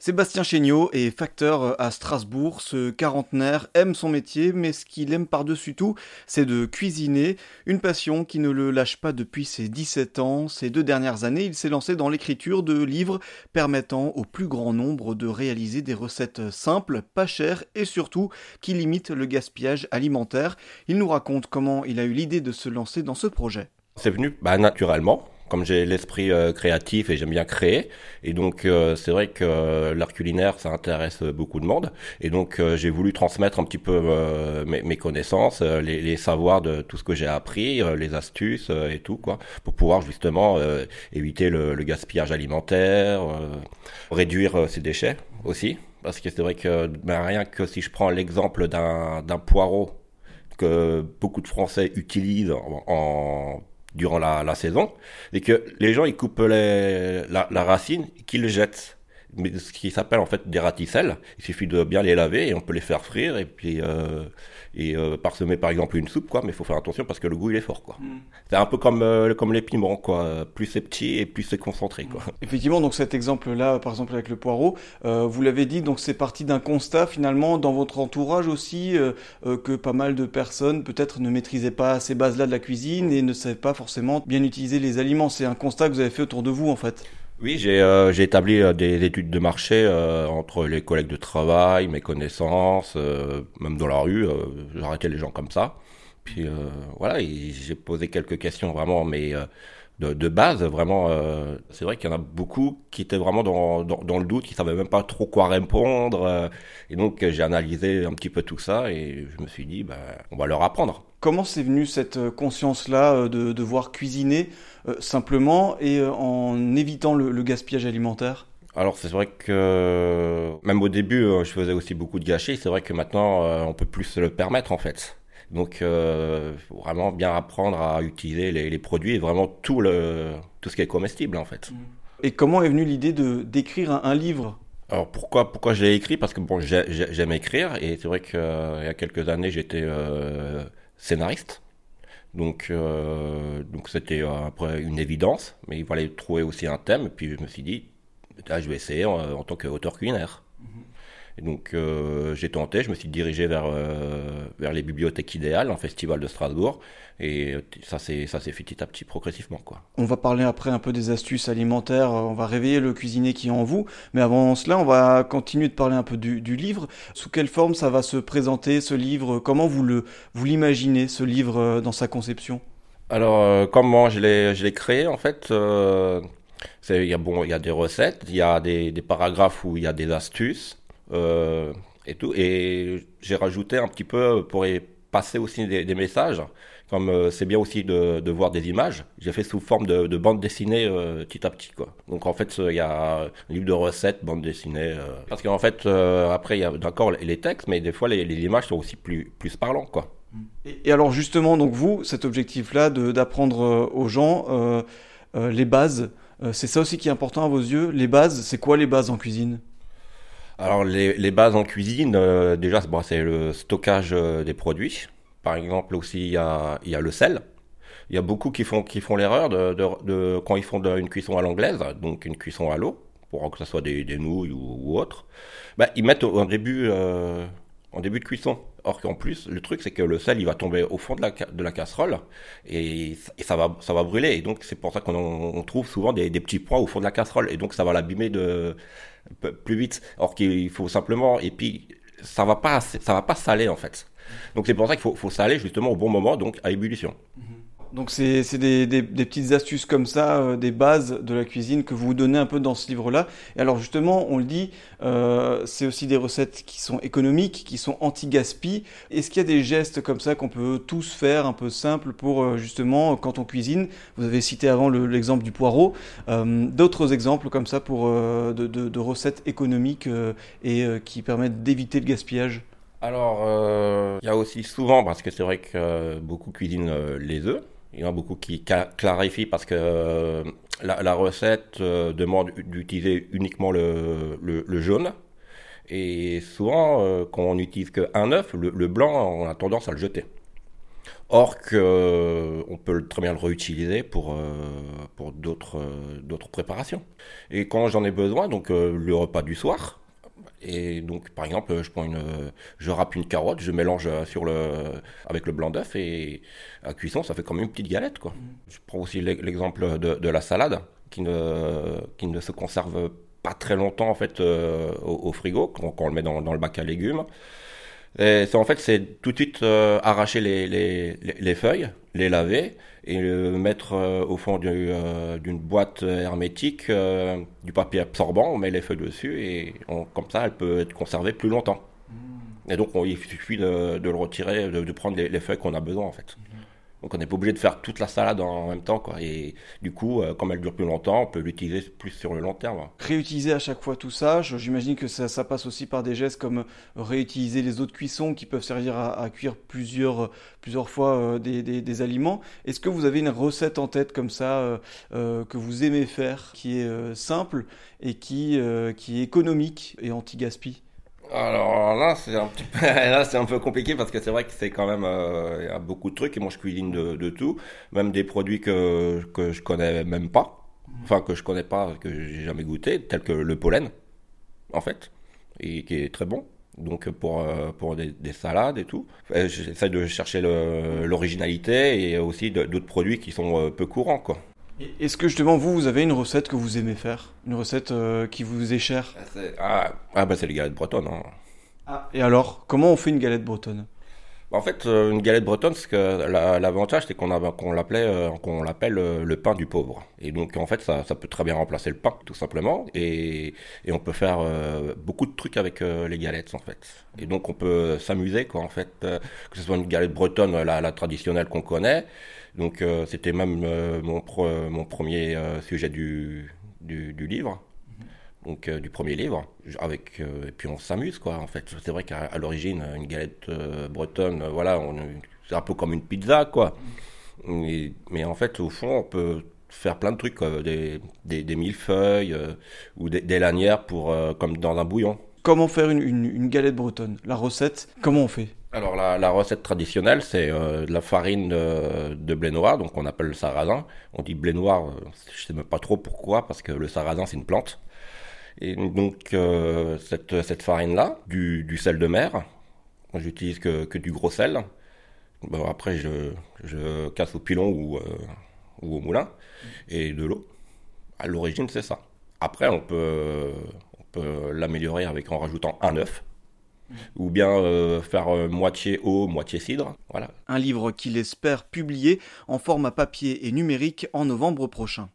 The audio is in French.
Sébastien Chéniaud est facteur à Strasbourg. Ce quarantenaire aime son métier, mais ce qu'il aime par-dessus tout, c'est de cuisiner. Une passion qui ne le lâche pas depuis ses 17 ans. Ces deux dernières années, il s'est lancé dans l'écriture de livres permettant au plus grand nombre de réaliser des recettes simples, pas chères et surtout qui limitent le gaspillage alimentaire. Il nous raconte comment il a eu l'idée de se lancer dans ce projet. C'est venu bah, naturellement comme j'ai l'esprit euh, créatif et j'aime bien créer, et donc euh, c'est vrai que euh, l'art culinaire ça intéresse beaucoup de monde, et donc j'ai voulu transmettre un petit peu mes, connaissances, les, savoirs de tout ce que j'ai appris, les astuces et tout quoi, pour pouvoir justement éviter le, le, gaspillage alimentaire, réduire ses déchets aussi, parce que c'est vrai que ben, rien que si je prends l'exemple d'un poireau que beaucoup de Français utilisent en durant la, saison, et que les gens ils coupent les, la, la racine, qu'ils le jettent ce qui s'appelle en fait des raticelles. Il suffit de bien les laver et on peut les faire frire et puis euh, et euh, parsemer par exemple une soupe quoi. Mais il faut faire attention parce que le goût il est fort quoi. Mm. C'est un peu comme euh, comme les piments quoi. Plus c'est petit et plus c'est concentré quoi. Mm. Effectivement donc cet exemple là par exemple avec le poireau, euh, vous l'avez dit donc c'est parti d'un constat finalement dans votre entourage aussi que pas mal de personnes peut-être ne maîtrisaient pas ces bases là de la cuisine et ne savaient pas forcément bien utiliser les aliments. C'est un constat que vous avez fait autour de vous en fait. Oui, j'ai euh, établi euh, des études de marché euh, entre les collègues de travail, mes connaissances, euh, même dans la rue, j'arrêtais les gens comme ça. Puis voilà, j'ai posé quelques questions vraiment, mais de, de, base, vraiment. c'est vrai qu'il y en a beaucoup qui étaient vraiment dans, dans, dans, le doute, qui savaient même pas trop quoi répondre. et donc j'ai analysé un petit peu tout ça et je me suis dit, bah, on va leur apprendre. Comment c'est venu cette conscience-là de devoir cuisiner euh, simplement et euh, en évitant le, gaspillage alimentaire? Alors c'est vrai que même au début euh, je faisais aussi beaucoup de gâchis, c'est vrai que maintenant on peut plus se le permettre en fait. Donc euh, faut vraiment bien apprendre à utiliser les, les, produits et vraiment tout le tout ce qui est comestible en fait. Et comment est venue l'idée de d'écrire un, un, livre? Alors pourquoi pourquoi j'ai écrit? Parce que bon j'aime écrire et c'est vrai qu'il y a quelques années j'étais euh, scénariste. Donc, euh, donc c'était euh, après une évidence, mais il fallait trouver aussi un thème. Et puis je me suis dit, là, je vais essayer en, en tant qu'auteur culinaire. Et donc euh, j'ai tenté, je me suis dirigé vers, euh, vers les bibliothèques idéales, en festival de Strasbourg, et ça s'est ça s'est fait petit à petit progressivement quoi. On va parler après un peu des astuces alimentaires, on va réveiller le cuisinier qui est en vous, mais avant cela, on va continuer de parler un peu du, du livre. Sous quelle forme ça va se présenter ce livre? Comment vous le vous l'imaginez ce livre euh, dans sa conception? Alors euh, comment je l'ai je l'ai créé en fait euh, il y a bon il y a des recettes, il y a des, des paragraphes où il y a des astuces. euh, et tout. Et j'ai rajouté un petit peu pour y passer aussi des, messages. Comme euh, c'est bien aussi de, de, voir des images, j'ai fait sous forme de, de bande dessinée euh, petit à petit quoi. Donc en fait il y a un livre de recettes, bande dessinée. Euh, parce qu'en fait après il y a d'accord les textes, mais des fois les, images sont aussi plus plus parlants quoi. Et, et alors justement donc vous cet objectif là d'apprendre aux gens les bases, c'est ça aussi qui est important à vos yeux. Les bases, c'est quoi les bases en cuisine? Alors les, les, bases en cuisine, euh, déjà bon, c'est le stockage euh, des produits. Par exemple aussi il y a, y a le sel. Il y a beaucoup qui font, qui font l'erreur de, de, de, quand ils font une cuisson à l'anglaise, donc une cuisson à l'eau, pour que ce soit des, des nouilles ou, ou autre. Bah, ils mettent au, début, euh, en début de cuisson. Or qu'en plus, le truc c'est que le sel il va tomber au fond de la, de la casserole et, et ça va ça va brûler. Et donc c'est pour ça qu'on trouve souvent des, des petits points au fond de la casserole et donc ça va l'abîmer de plus vite. Or qu'il faut simplement et puis ça va pas ça va pas saler en fait. Donc c'est pour ça qu'il faut, faut saler justement au bon moment donc à ébullition. -hmm. Donc c'est des, des, des, petites astuces comme ça, euh, des bases de la cuisine que vous donnez un peu dans ce livre-là. Et alors justement, on le dit, euh, c'est aussi des recettes qui sont économiques, qui sont anti-gaspi. Est-ce qu'il y a des gestes comme ça qu'on peut tous faire, un peu simples, pour euh, justement, quand on cuisine? Vous avez cité avant l'exemple du poireau. Euh, D'autres exemples comme ça pour euh, de, de, de, recettes économiques et qui permettent d'éviter le gaspillage? Alors, il y a aussi souvent, parce que c'est vrai que beaucoup cuisinent les œufs, il y en a beaucoup qui clarifient parce que euh, la, recette euh, demande d'utiliser uniquement le, jaune. Et souvent, euh, quand on n'utilise qu'un œuf, le, le, blanc, on a tendance à le jeter. Or que on peut très bien le réutiliser pour pour d'autres préparations. Et quand j'en ai besoin, donc le repas du soir, et donc, par exemple, je prends une, je râpe une carotte, je mélange sur le, avec le blanc d'œuf et à cuisson, ça fait comme une petite galette, quoi. Mm. Je prends aussi l'exemple de, de, la salade qui ne, qui ne se conserve pas très longtemps en fait euh, au, frigo quand, on le met dans, dans, le bac à légumes. Et c'est en fait c'est tout de suite euh, arracher les, les, les, feuilles, les laver et le mettre euh, au fond d'une boîte hermétique, du papier absorbant, on met les feuilles dessus et comme ça elle peut être conservée plus longtemps. Mmh. Et donc il suffit de, de le retirer, de, de prendre les, feuilles qu'on a besoin en fait. Donc on n'est pas obligé de faire toute la salade en même temps. Quoi. Et du coup, euh, comme elle dure plus longtemps, on peut l'utiliser plus sur le long terme. Réutiliser à chaque fois tout ça, j'imagine que ça, passe aussi par des gestes comme réutiliser les autres cuissons qui peuvent servir à, cuire plusieurs, plusieurs fois euh, des, des, aliments. Est-ce que vous avez une recette en tête comme ça euh, que vous aimez faire, qui est simple et qui, qui est économique et anti-gaspi? Alors là, c'est un petit peu, un peu compliqué parce que c'est vrai que c'est quand même, euh, il y a beaucoup de trucs et moi je cuisine de, de, tout, même des produits que, que je connais même pas, enfin que je connais pas, que j'ai jamais goûté, tels que le pollen, en fait, et qui est très bon. Donc pour, euh, pour des, des, salades et tout. J'essaie de chercher l'originalité et aussi d'autres produits qui sont euh, peu courants, quoi. Est-ce que justement vous, vous avez une recette que vous aimez faire? Une recette euh, qui vous est chère? Ah, ah, ah, bah c'est les galettes bretonnes. Hein. Ah, et alors, comment on fait une galette bretonne? En fait, euh, une galette bretonne, que l'avantage c'est qu'on l'appelait, euh, qu'on l'appelle le pain du pauvre. Et donc en fait, ça, ça, peut très bien remplacer le pain, tout simplement. Et, et on peut faire beaucoup de trucs avec les galettes, en fait. Et donc on peut s'amuser, quoi, en fait, que ce soit une galette bretonne, la, la traditionnelle qu'on connaît. Donc euh, c'était même euh, mon, mon premier euh, sujet du, du, livre, donc du premier livre. Avec et puis on s'amuse quoi. En fait, c'est vrai qu'à l'origine une galette bretonne, voilà, c'est un peu comme une pizza quoi. mais en fait, au fond, on peut faire plein de trucs, des, des, des, millefeuilles ou des, des, lanières pour, comme dans un bouillon. Comment faire une, une, une galette bretonne? La recette, comment on fait? Alors la, recette traditionnelle, c'est euh, de la farine de, blé noir, donc on appelle le sarrasin. On dit blé noir, euh, je sais même pas trop pourquoi, parce que le sarrasin c'est une plante. Et donc euh, cette, cette farine-là, du, sel de mer, j'utilise que, que, du gros sel. Bon, après je, je casse au pilon ou, ou au moulin, et de l'eau. À l'origine c'est ça. Après on peut, on peut l'améliorer avec en rajoutant un œuf ou bien euh, faire euh, moitié eau, moitié cidre. Voilà. Un livre qu'il espère publier en format papier et numérique en novembre prochain.